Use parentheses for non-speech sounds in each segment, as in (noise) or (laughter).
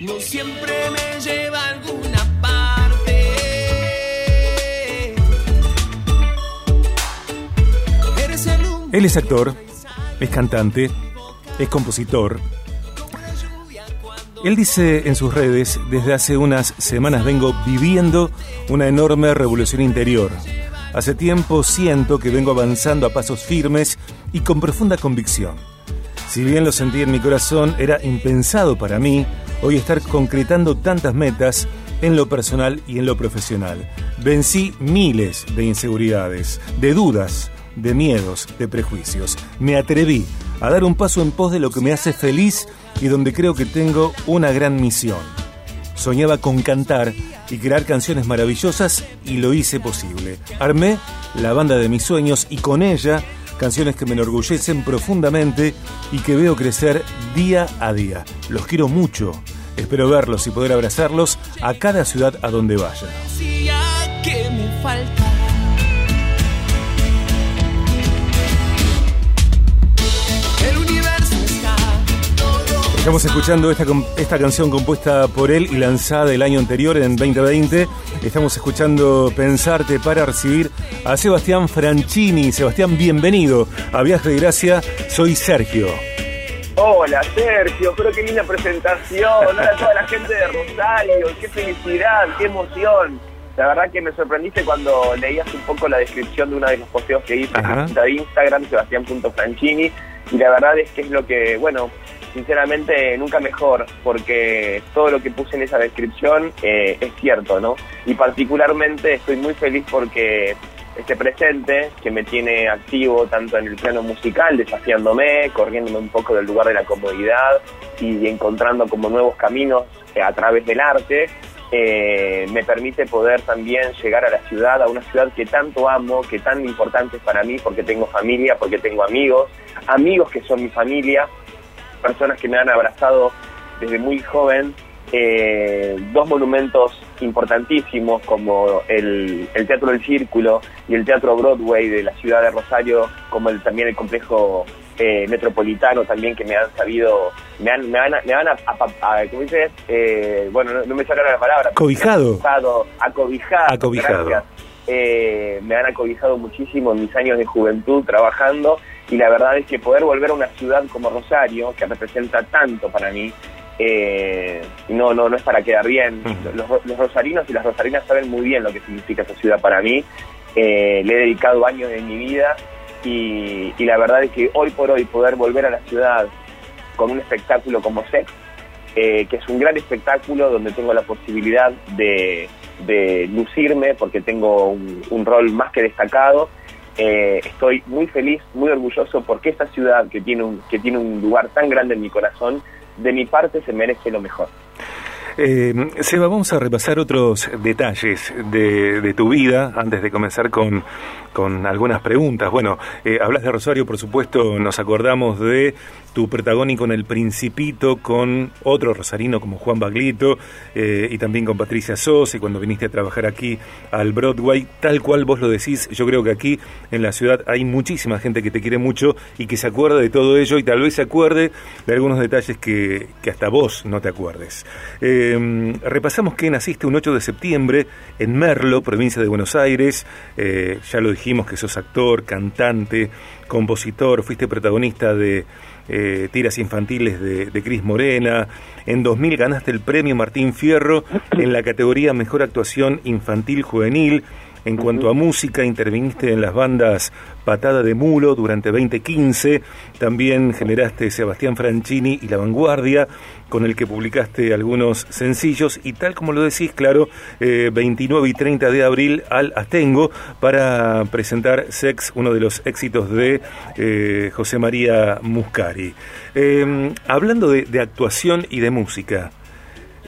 no siempre me lleva alguna parte. Él es actor, es cantante, es compositor. Él dice en sus redes, desde hace unas semanas vengo viviendo una enorme revolución interior. Hace tiempo siento que vengo avanzando a pasos firmes y con profunda convicción. Si bien lo sentí en mi corazón, era impensado para mí hoy estar concretando tantas metas en lo personal y en lo profesional. Vencí miles de inseguridades, de dudas, de miedos, de prejuicios. Me atreví a dar un paso en pos de lo que me hace feliz y donde creo que tengo una gran misión. Soñaba con cantar y crear canciones maravillosas y lo hice posible. Armé la banda de mis sueños y con ella canciones que me enorgullecen profundamente y que veo crecer día a día. Los quiero mucho. Espero verlos y poder abrazarlos a cada ciudad a donde vaya. Estamos escuchando esta, esta canción compuesta por él y lanzada el año anterior, en 2020. Estamos escuchando Pensarte para recibir a Sebastián Franchini. Sebastián, bienvenido a Viaje de Gracia. Soy Sergio. Hola Sergio, pero qué linda presentación. Hola a toda la gente de Rosario, qué felicidad, qué emoción. La verdad que me sorprendiste cuando leías un poco la descripción de uno de los posteos que hice en cuenta de Instagram, sebastián.franchini. Y la verdad es que es lo que, bueno, sinceramente nunca mejor, porque todo lo que puse en esa descripción eh, es cierto, ¿no? Y particularmente estoy muy feliz porque este presente que me tiene activo tanto en el plano musical, desafiándome, corriéndome un poco del lugar de la comodidad y encontrando como nuevos caminos eh, a través del arte, eh, me permite poder también llegar a la ciudad, a una ciudad que tanto amo, que tan importante es para mí, porque tengo familia, porque tengo amigos, amigos que son mi familia, personas que me han abrazado desde muy joven, eh, dos monumentos importantísimos como el, el Teatro del Círculo y el Teatro Broadway de la ciudad de Rosario, como el, también el complejo eh, metropolitano también que me han sabido, me han, me van a, me van a, a- a- ¿cómo dices? Eh, bueno, no, no me ahora la palabra. Cobijado. Acobijado, acobijado. Eh, me han acobijado muchísimo en mis años de juventud trabajando y la verdad es que poder volver a una ciudad como Rosario, que representa tanto para mí, eh, no, no, no es para quedar bien. Los, los rosarinos y las rosarinas saben muy bien lo que significa esa ciudad para mí. Eh, le he dedicado años de mi vida y, y la verdad es que hoy por hoy poder volver a la ciudad con un espectáculo como Sex, eh, que es un gran espectáculo donde tengo la posibilidad de, de lucirme porque tengo un, un rol más que destacado. Eh, estoy muy feliz, muy orgulloso porque esta ciudad que tiene, un, que tiene un lugar tan grande en mi corazón, de mi parte se merece lo mejor. Eh, Seba, vamos a repasar otros detalles de, de tu vida antes de comenzar con, con algunas preguntas. Bueno, eh, hablas de Rosario, por supuesto, nos acordamos de tu protagónico en El Principito con otro rosarino como Juan Baglito eh, y también con Patricia Sos y cuando viniste a trabajar aquí al Broadway, tal cual vos lo decís, yo creo que aquí en la ciudad hay muchísima gente que te quiere mucho y que se acuerda de todo ello y tal vez se acuerde de algunos detalles que, que hasta vos no te acuerdes. Eh, repasamos que naciste un 8 de septiembre en Merlo, provincia de Buenos Aires, Eh, ya lo dijimos que sos actor, cantante, compositor, fuiste protagonista de eh, tiras infantiles de, de Cris Morena. En 2000 ganaste el premio Martín Fierro en la categoría Mejor Actuación Infantil Juvenil. En cuanto a música, interviniste en las bandas Patada de Mulo durante 2015. También generaste Sebastián Franchini y La Vanguardia, con el que publicaste algunos sencillos. Y tal como lo decís, claro, eh, 29 y 30 de abril al Astengo para presentar Sex, uno de los éxitos de eh, José María Muscari. Eh, hablando de actuación y de música,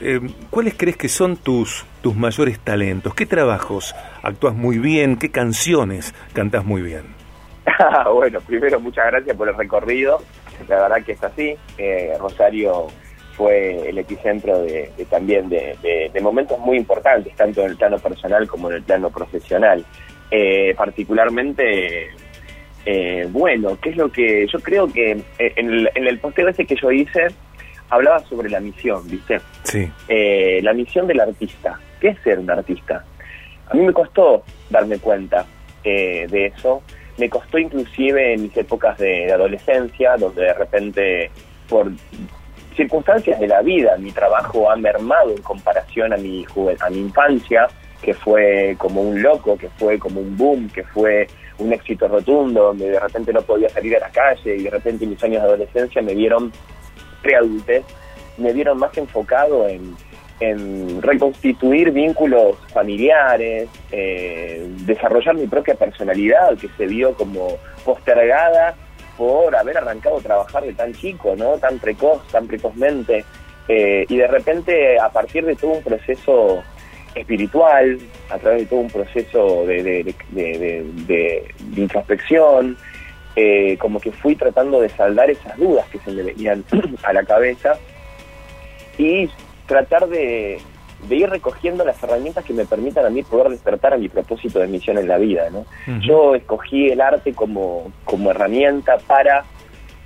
eh, ¿cuáles crees que son tus, tus mayores talentos? ¿Qué trabajos actúas muy bien? ¿Qué canciones cantas muy bien? (laughs) bueno, primero muchas gracias por el recorrido. La verdad que es así. Eh, Rosario fue el epicentro de, también de, momentos muy importantes, tanto en el plano personal como en el plano profesional. Eh, particularmente, eh, bueno, ¿qué es lo que yo creo que en el, en el posteo ese que yo hice, hablaba sobre la misión, ¿viste? Sí. Eh, la misión del artista. ¿Qué es ser un artista? A mí me costó darme cuenta eh, de eso. Me costó inclusive en mis épocas de, adolescencia, donde de repente, por circunstancias de la vida, mi trabajo ha mermado en comparación a mi, a mi infancia, que fue como un loco, que fue como un boom, que fue un éxito rotundo, donde de repente no podía salir a la calle y de repente mis años de adolescencia me vieron preadultez, me vieron más enfocado en, reconstituir vínculos familiares, eh, desarrollar mi propia personalidad que se vio como postergada por haber arrancado a trabajar de tan chico, ¿no? Tan precoz, tan precozmente. Eh, y de repente, a partir de todo un proceso espiritual, a través de todo un proceso de, introspección, eh, como que fui tratando de saldar esas dudas que se me venían (clears throat) a la cabeza y tratar de, ir recogiendo las herramientas que me permitan a mí poder despertar a mi propósito de misión en la vida. ¿no? Yo escogí el arte como, como herramienta para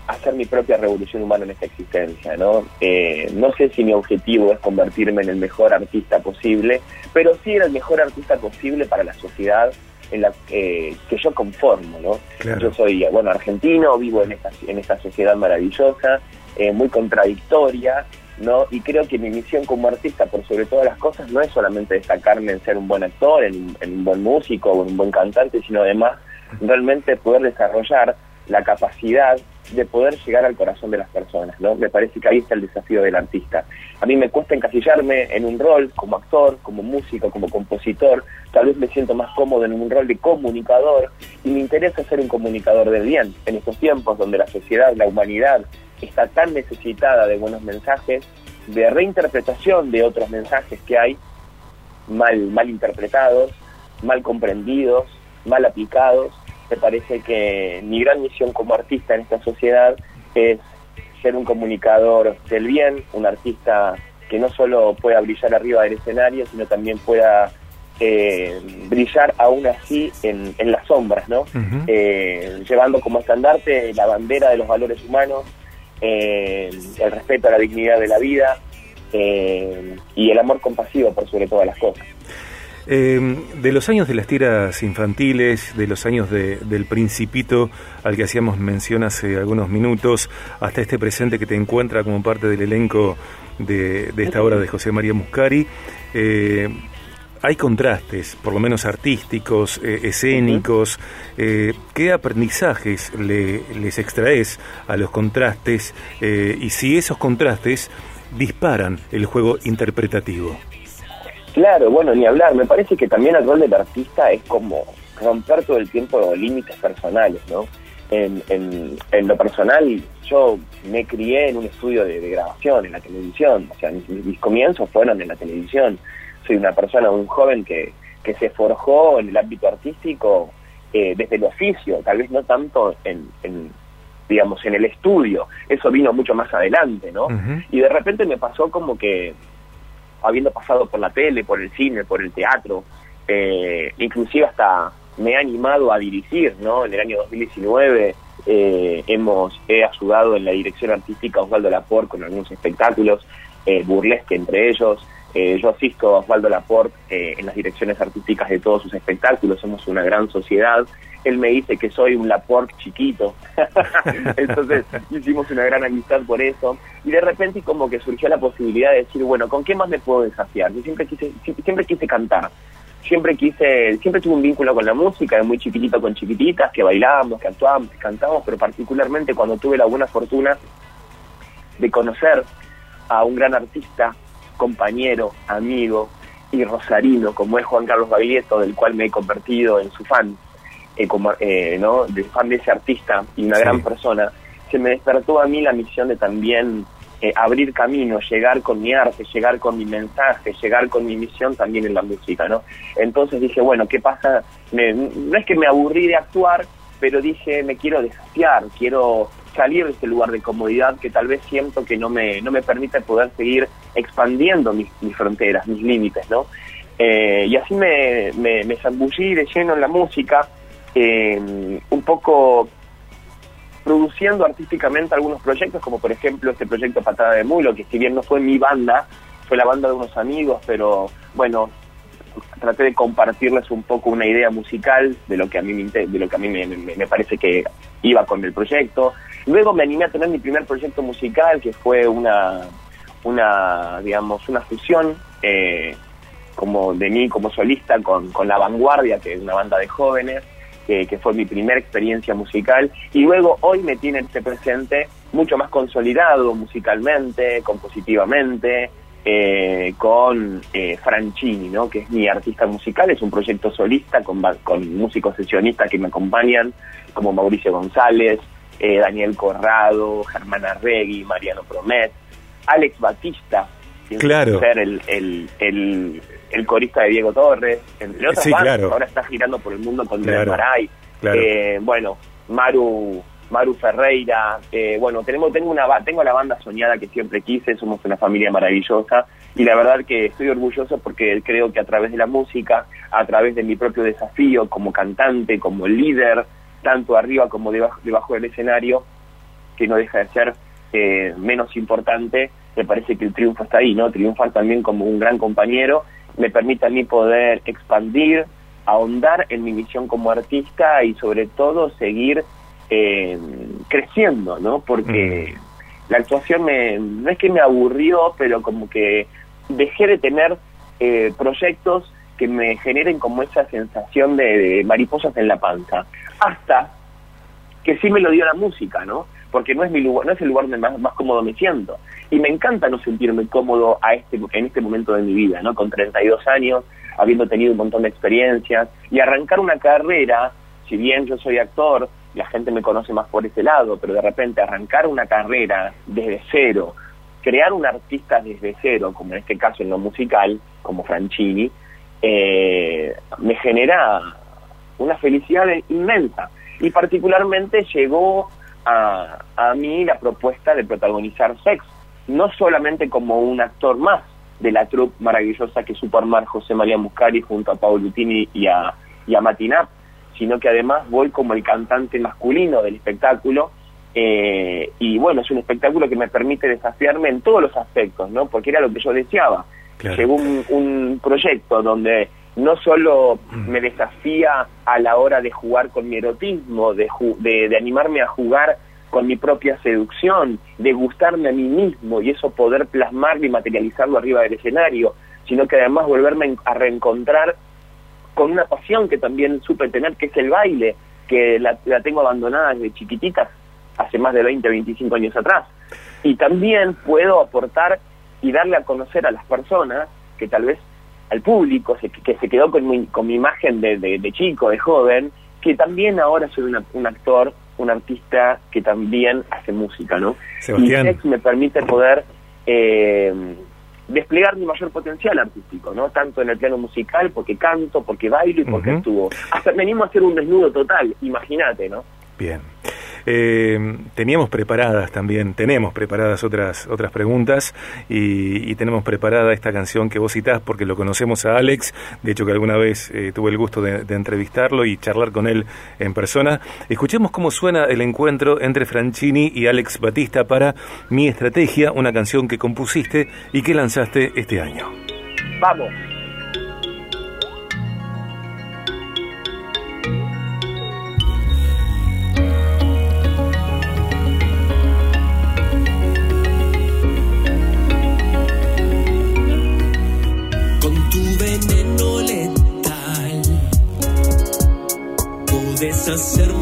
hacer mi propia revolución humana en esta existencia, ¿no? Eh, no sé si mi objetivo es convertirme en el mejor artista posible, pero sí era el mejor artista posible para la sociedad en la que yo conformo, ¿no? Yo soy, bueno, argentino, vivo en esta, en esta sociedad maravillosa, eh, muy contradictoria, ¿no? Y creo que mi misión como artista, por sobre todas las cosas, no es solamente destacarme en ser un buen actor, en, en un buen músico o un buen cantante, sino además realmente poder desarrollar la capacidad de poder llegar al corazón de las personas, ¿no? Me parece que ahí está el desafío del artista. A mí me cuesta encasillarme en un rol como actor, como músico, como compositor, tal vez me siento más cómodo en un rol de comunicador y me interesa ser un comunicador del bien. En estos tiempos donde la sociedad, la humanidad está tan necesitada de buenos mensajes, de reinterpretación de otros mensajes que hay mal, mal interpretados, mal comprendidos, mal aplicados, me parece que mi gran misión como artista en esta sociedad es ser un comunicador del bien, un artista que no solo pueda brillar arriba del escenario, sino también pueda eh, brillar aún así en, las sombras, ¿no? Eh, llevando como estandarte la bandera de los valores humanos, eh, el respeto a la dignidad de la vida y el amor compasivo por sobre todas las cosas. Eh, de los años de las tiras infantiles, de los años del principito al que hacíamos mención hace algunos minutos, hasta este presente que te encuentra como parte del elenco de, esta obra de José María Muscari, eh, hay contrastes, por lo menos artísticos, eh, escénicos. Eh, ¿Qué aprendizajes le, les extraes a los contrastes y si esos contrastes disparan el juego interpretativo? Claro, bueno, ni hablar. Me parece que también el rol del artista es como romper todo el tiempo límites personales, ¿no? En, en, lo personal, yo me crié en un estudio de, grabación, en la televisión. O sea, mis, comienzos fueron en la televisión. Soy una persona, un joven que, que se forjó en el ámbito artístico eh, desde el oficio, tal vez no tanto en, digamos, en el estudio. Eso vino mucho más adelante, ¿no? Y de repente me pasó como que habiendo pasado por la tele, por el cine, por el teatro, eh, inclusive hasta me he animado a dirigir, ¿no? En el año 2019 eh, hemos he ayudado en la dirección artística Osvaldo Laporte con algunos espectáculos, eh, burlesque entre ellos. Eh, yo asisto a Osvaldo Laporte en las direcciones artísticas de todos sus espectáculos, somos una gran sociedad él me dice que soy un Laporte chiquito. (laughs) Entonces (laughs) hicimos una gran amistad por eso. Y de repente como que surgió la posibilidad de decir, bueno, ¿con qué más me puedo desafiar? Yo siempre quise, siempre quise cantar. Siempre quise, siempre tuve un vínculo con la música, de muy chiquitito con chiquititas, que bailábamos, que actuábamos, que cantábamos, pero particularmente cuando tuve la buena fortuna de conocer a un gran artista, compañero, amigo y rosarino, como es Juan Carlos Baglietto, del cual me he convertido en su fan eh, como, eh, ¿no? de fan de ese artista y una gran persona, se me despertó a mí la misión de también eh, abrir camino, llegar con mi arte, llegar con mi mensaje, llegar con mi misión también en la música, ¿no? Entonces dije, bueno, ¿qué pasa? no es que me aburrí de actuar, pero dije, me quiero desafiar, quiero salir de este lugar de comodidad que tal vez siento que no me, no me permite poder seguir expandiendo mis, fronteras, mis límites, ¿no? y así me, me, me zambullí de lleno en la música, eh, un poco produciendo artísticamente algunos proyectos, como por ejemplo este proyecto Patada de Mulo, que si bien no fue mi banda, fue la banda de unos amigos, pero bueno, traté de compartirles un poco una idea musical de lo que a mí me, de lo que a mí me, parece que iba con el proyecto. Luego me animé a tener mi primer proyecto musical, que fue una, una digamos, una fusión eh, como de mí como solista con, con La Vanguardia, que es una banda de jóvenes, que, fue mi primera experiencia musical, y luego hoy me tiene este presente mucho más consolidado musicalmente, compositivamente, eh, con eh, Franchini, ¿no? que es mi artista musical, es un proyecto solista con, con músicos sesionistas que me acompañan, como Mauricio González, eh, Daniel Corrado, Germana Regui, Mariano Promet, Alex Batista, claro. ser el, el, el, corista de Diego Torres, entre otras sí, ahora está girando por el mundo con claro. Maray, eh, bueno, Maru Maru Ferreira, eh, bueno, tenemos, tengo, una, tengo la banda soñada que siempre quise, somos una familia maravillosa y la verdad que estoy orgulloso porque creo que a través de la música, a través de mi propio desafío como cantante, como líder, tanto arriba como debajo, debajo del escenario, que no deja de ser eh, menos importante, me parece que el triunfo está ahí, ¿no? Triunfar también como un gran compañero me permite a mí poder expandir, ahondar en mi misión como artista y sobre todo seguir eh, creciendo, ¿no? Porque mm. la actuación me, no es que me aburrió, pero como que dejé de tener eh, proyectos que me generen como esa sensación de, mariposas en la panza. Hasta que sí me lo dio la música, ¿no? Porque no es mi lugar, no es el lugar donde más, más cómodo me siento. Y me encanta no sentirme cómodo a este, en este momento de mi vida, ¿no? Con 32 años, habiendo tenido un montón de experiencias, y arrancar una carrera, si bien yo soy actor, la gente me conoce más por ese lado, pero de repente arrancar una carrera desde cero, crear un artista desde cero, como en este caso en lo musical, como Franchini, eh, me genera una felicidad inmensa. Y particularmente llegó a, a mí la propuesta de protagonizar Sex, no solamente como un actor más de la troupe maravillosa que supo armar José María Muscari junto a Paolo Lutini y a, y a Matinap, sino que además voy como el cantante masculino del espectáculo. Eh, y bueno, es un espectáculo que me permite desafiarme en todos los aspectos, ¿no? Porque era lo que yo deseaba. Llegó un, proyecto donde no solo mm. me desafía a la hora de jugar con mi erotismo, de, de, animarme a jugar con mi propia seducción, de gustarme a mí mismo y eso poder plasmarlo y materializarlo arriba del escenario, sino que además volverme a reencontrar con una pasión que también supe tener, que es el baile, que la, tengo abandonada desde chiquitita, hace más de 20, 25 años atrás. Y también puedo aportar y darle a conocer a las personas, que tal vez al público, que se quedó con mi, con mi imagen de, chico, de joven, que también ahora soy un actor, un artista que también hace música, ¿no? Sebastián. Y me permite poder... Eh, desplegar mi mayor potencial artístico, ¿no? Tanto en el plano musical, porque canto, porque bailo y porque estuvo. Hasta venimos a hacer un desnudo total, imagínate, ¿no? Bien. Eh, teníamos preparadas también, tenemos preparadas otras otras preguntas y, tenemos preparada esta canción que vos citás porque lo conocemos a Alex, de hecho que alguna vez eh, tuve el gusto de, entrevistarlo y charlar con él en persona. Escuchemos cómo suena el encuentro entre Franchini y Alex Batista para Mi Estrategia, una canción que compusiste y que lanzaste este año. Vamos. distância ser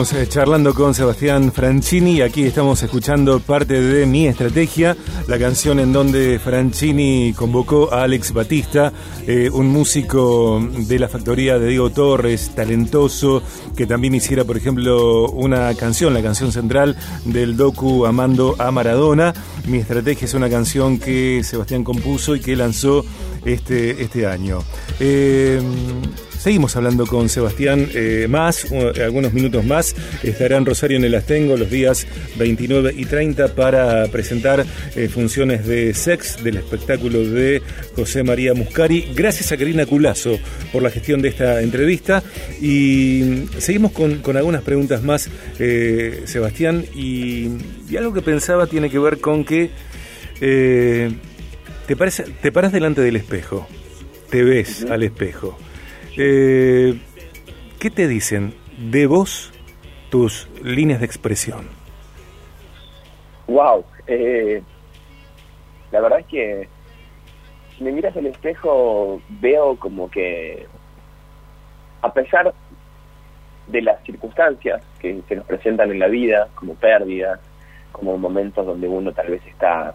Estamos eh, charlando con Sebastián Franchini aquí estamos escuchando parte de Mi Estrategia, la canción en donde Franchini convocó a Alex Batista, eh, un músico de la factoría de Diego Torres, talentoso, que también hiciera, por ejemplo, una canción, la canción central del docu Amando a Maradona. Mi Estrategia es una canción que Sebastián compuso y que lanzó este, este año. Eh, Seguimos hablando con Sebastián eh, más, algunos minutos más. Estará en Rosario en el Astengo los días 29 y 30 para presentar eh, funciones de sex del espectáculo de José María Muscari. Gracias a Karina Culazo por la gestión de esta entrevista. Y seguimos con, algunas preguntas más, eh, Sebastián. Y, algo que pensaba tiene que ver con que te, parece, te paras delante del espejo, te ves al espejo eh, ¿Qué te dicen de vos tus líneas de expresión? Wow, eh, la verdad es que si me miras al espejo veo como que a pesar de las circunstancias que se nos presentan en la vida, como pérdidas, como momentos donde uno tal vez está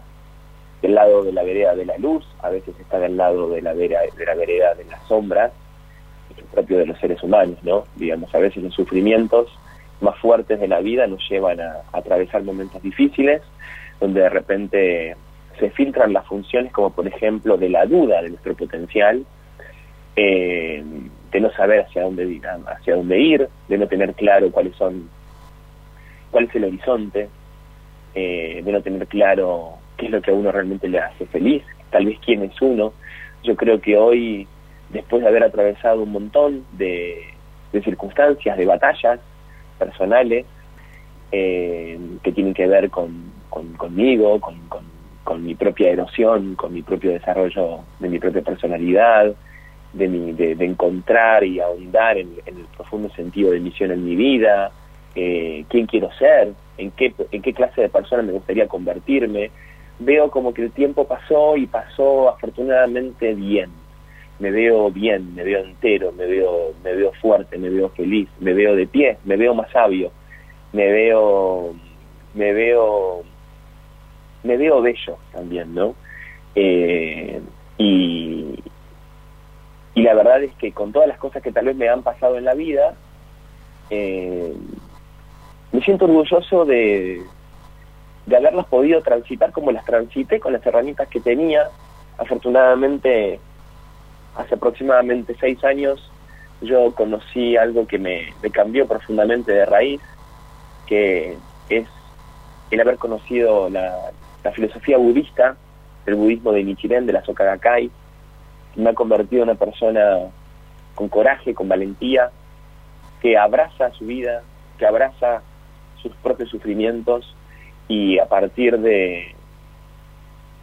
del lado de la vereda de la luz, a veces está del lado de la vereda de, la vereda de las sombras, propio de los seres humanos, ¿no? Digamos, a veces los sufrimientos más fuertes de la vida nos llevan a, atravesar momentos difíciles, donde de repente se filtran las funciones como por ejemplo de la duda de nuestro potencial, eh, de no saber hacia dónde, hacia dónde ir, de no tener claro cuáles son, cuál es el horizonte, eh, de no tener claro qué es lo que a uno realmente le hace feliz, tal vez quién es uno. Yo creo que hoy después de haber atravesado un montón de, circunstancias, de batallas personales eh, que tienen que ver con, conmigo, con, mi propia erosión, con mi propio desarrollo de mi propia personalidad, de, mi, de, encontrar y ahondar en, el profundo sentido de misión en mi vida, eh, quién quiero ser, en qué, en qué clase de persona me gustaría convertirme. Veo como que el tiempo pasó y pasó afortunadamente bien me veo bien, me veo entero, me veo, me veo fuerte, me veo feliz, me veo de pie, me veo más sabio, me veo, me veo, me veo bello también, ¿no? Eh, y, y la verdad es que con todas las cosas que tal vez me han pasado en la vida, eh, me siento orgulloso de, de haberlas podido transitar como las transité con las herramientas que tenía. Afortunadamente hace aproximadamente seis años yo conocí algo que me, cambió profundamente de raíz, que es el haber conocido la, filosofía budista, el budismo de Nichiren, de la Soka Gakkai, que me ha convertido en una persona con coraje, con valentía, que abraza su vida, que abraza sus propios sufrimientos y a partir de,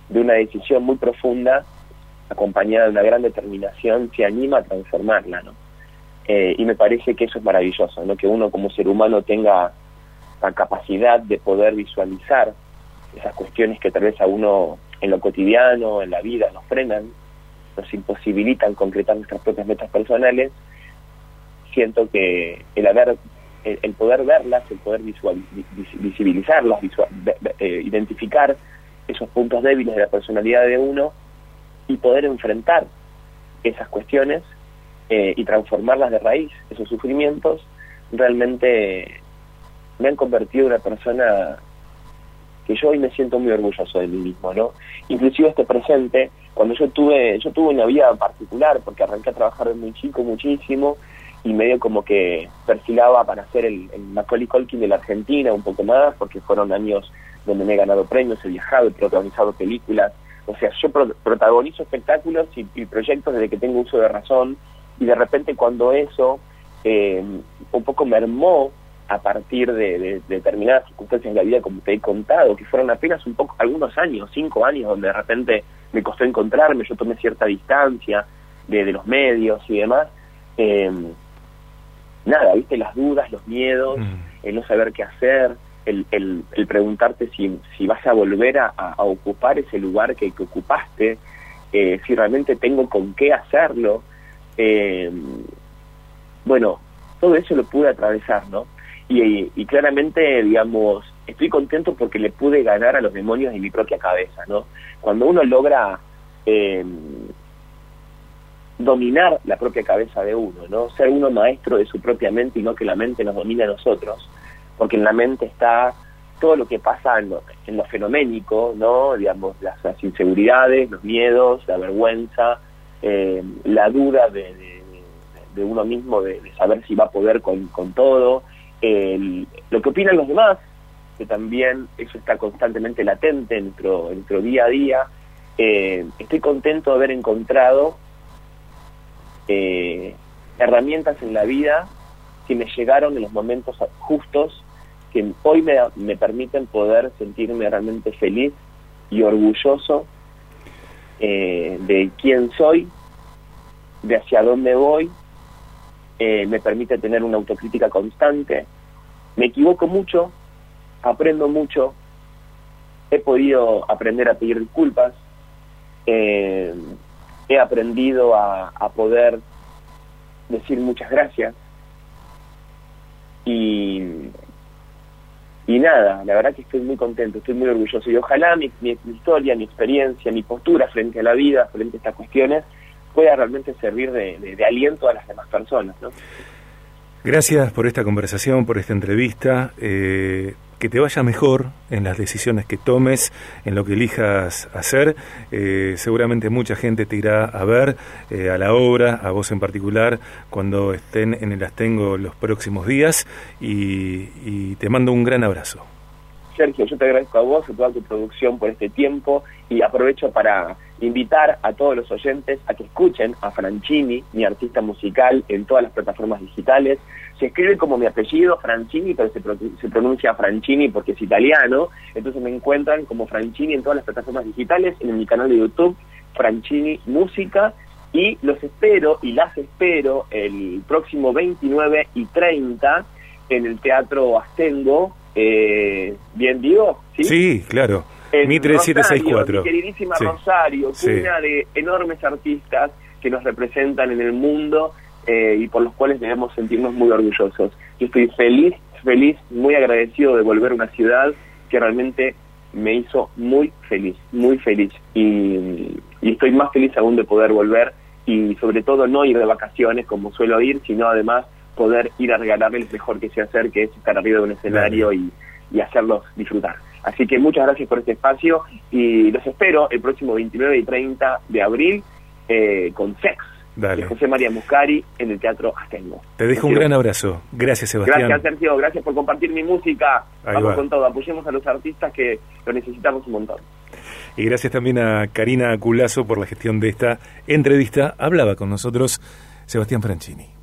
de una decisión muy profunda acompañada de una gran determinación, se anima a transformarla, ¿no? Eh, y me parece que eso es maravilloso, ¿no? Que uno como ser humano tenga la capacidad de poder visualizar esas cuestiones que tal vez a uno en lo cotidiano, en la vida, nos frenan, nos imposibilitan concretar nuestras propias metas personales, siento que el haber el, poder verlas, el poder visual, visibilizarlas, eh, identificar esos puntos débiles de la personalidad de uno, y poder enfrentar esas cuestiones eh, y transformarlas de raíz, esos sufrimientos, realmente me han convertido en una persona que yo hoy me siento muy orgulloso de mí mismo, ¿no? Inclusive este presente, cuando yo tuve, yo tuve una vida particular, porque arranqué a trabajar de muy chico muchísimo, y medio como que perfilaba para ser el, el Macaulay Culkin de la Argentina un poco más, porque fueron años donde me he ganado premios, he viajado, he protagonizado películas, o sea, yo protagonizo espectáculos y, proyectos desde que tengo uso de razón y de repente cuando eso eh, un poco mermó a partir de, determinadas circunstancias en la vida, como te he contado, que fueron apenas un poco, algunos años, cinco años, donde de repente me costó encontrarme, yo tomé cierta distancia de, los medios y demás. Eh, nada, viste, las dudas, los miedos, mm. el no saber qué hacer, el, el, preguntarte si, si, vas a volver a, ocupar ese lugar que, que ocupaste, eh, si realmente tengo con qué hacerlo. Eh, bueno, todo eso lo pude atravesar, ¿no? y, claramente, digamos, estoy contento porque le pude ganar a los demonios de mi propia cabeza, ¿no? Cuando uno logra eh, dominar la propia cabeza de uno, ¿no? Ser uno maestro de su propia mente y no que la mente nos domine a nosotros, porque en la mente está todo lo que pasa en lo, en lo fenoménico, ¿no? Digamos, las, inseguridades, los miedos, la vergüenza, eh, la duda de, de, uno mismo de, saber si va a poder con, con todo, lo que opinan los demás, que también eso está constantemente latente en nuestro, día a día. Eh, estoy contento de haber encontrado eh, herramientas en la vida que me llegaron en los momentos justos, que hoy me, me permiten poder sentirme realmente feliz y orgulloso eh, de quién soy, de hacia dónde voy, eh, me permite tener una autocrítica constante. Me equivoco mucho, aprendo mucho, he podido aprender a pedir disculpas, eh, he aprendido a, poder decir muchas gracias. Y, y nada, la verdad que estoy muy contento, estoy muy orgulloso y ojalá mi, historia, mi experiencia, mi postura frente a la vida, frente a estas cuestiones, pueda realmente servir de, aliento a las demás personas. Gracias por esta conversación, por esta entrevista. Eh, que te vaya mejor en las decisiones que tomes, en lo que elijas hacer. Eh, seguramente mucha gente te irá a ver eh, a la obra, a vos en particular, cuando estén en el Astengo los próximos días y, y te mando un gran abrazo. Sergio, yo te agradezco a vos, a toda tu producción por este tiempo y aprovecho para invitar a todos los oyentes a que escuchen a Franchini, mi artista musical, en todas las plataformas digitales. Se escribe como mi apellido, Franchini, pero se, pronuncia Franchini porque es italiano. Entonces me encuentran como Franchini en todas las plataformas digitales, en mi canal de YouTube, Franchini Música. Y los espero y las espero el próximo 29 y 30 en el Teatro Astengo. Eh, ¿Bien digo? Sí, claro. Mi 3764. queridísima Rosario, una de enormes artistas que nos representan en el mundo eh, y por los cuales debemos sentirnos muy orgullosos. Yo estoy feliz, feliz, muy agradecido de volver a una ciudad que realmente me hizo muy feliz, muy feliz. Y, y estoy más feliz aún de poder volver y sobre todo no ir de vacaciones como suelo ir, sino además poder ir a regalarle el mejor que sé hacer, que es estar arriba de un escenario y, y hacerlos disfrutar. Así que muchas gracias por este espacio y los espero el próximo 29 y 30 de abril eh, con Sex. De José María Muscari en el Teatro Astengo. Te dejo un gran abrazo. Gracias, Sebastián. Gracias, Sergio. Gracias por compartir mi música. Vamos con todo. Apoyemos a los artistas que lo necesitamos un montón. Y gracias también a Karina Culazo por la gestión de esta entrevista. Hablaba con nosotros Sebastián Franchini.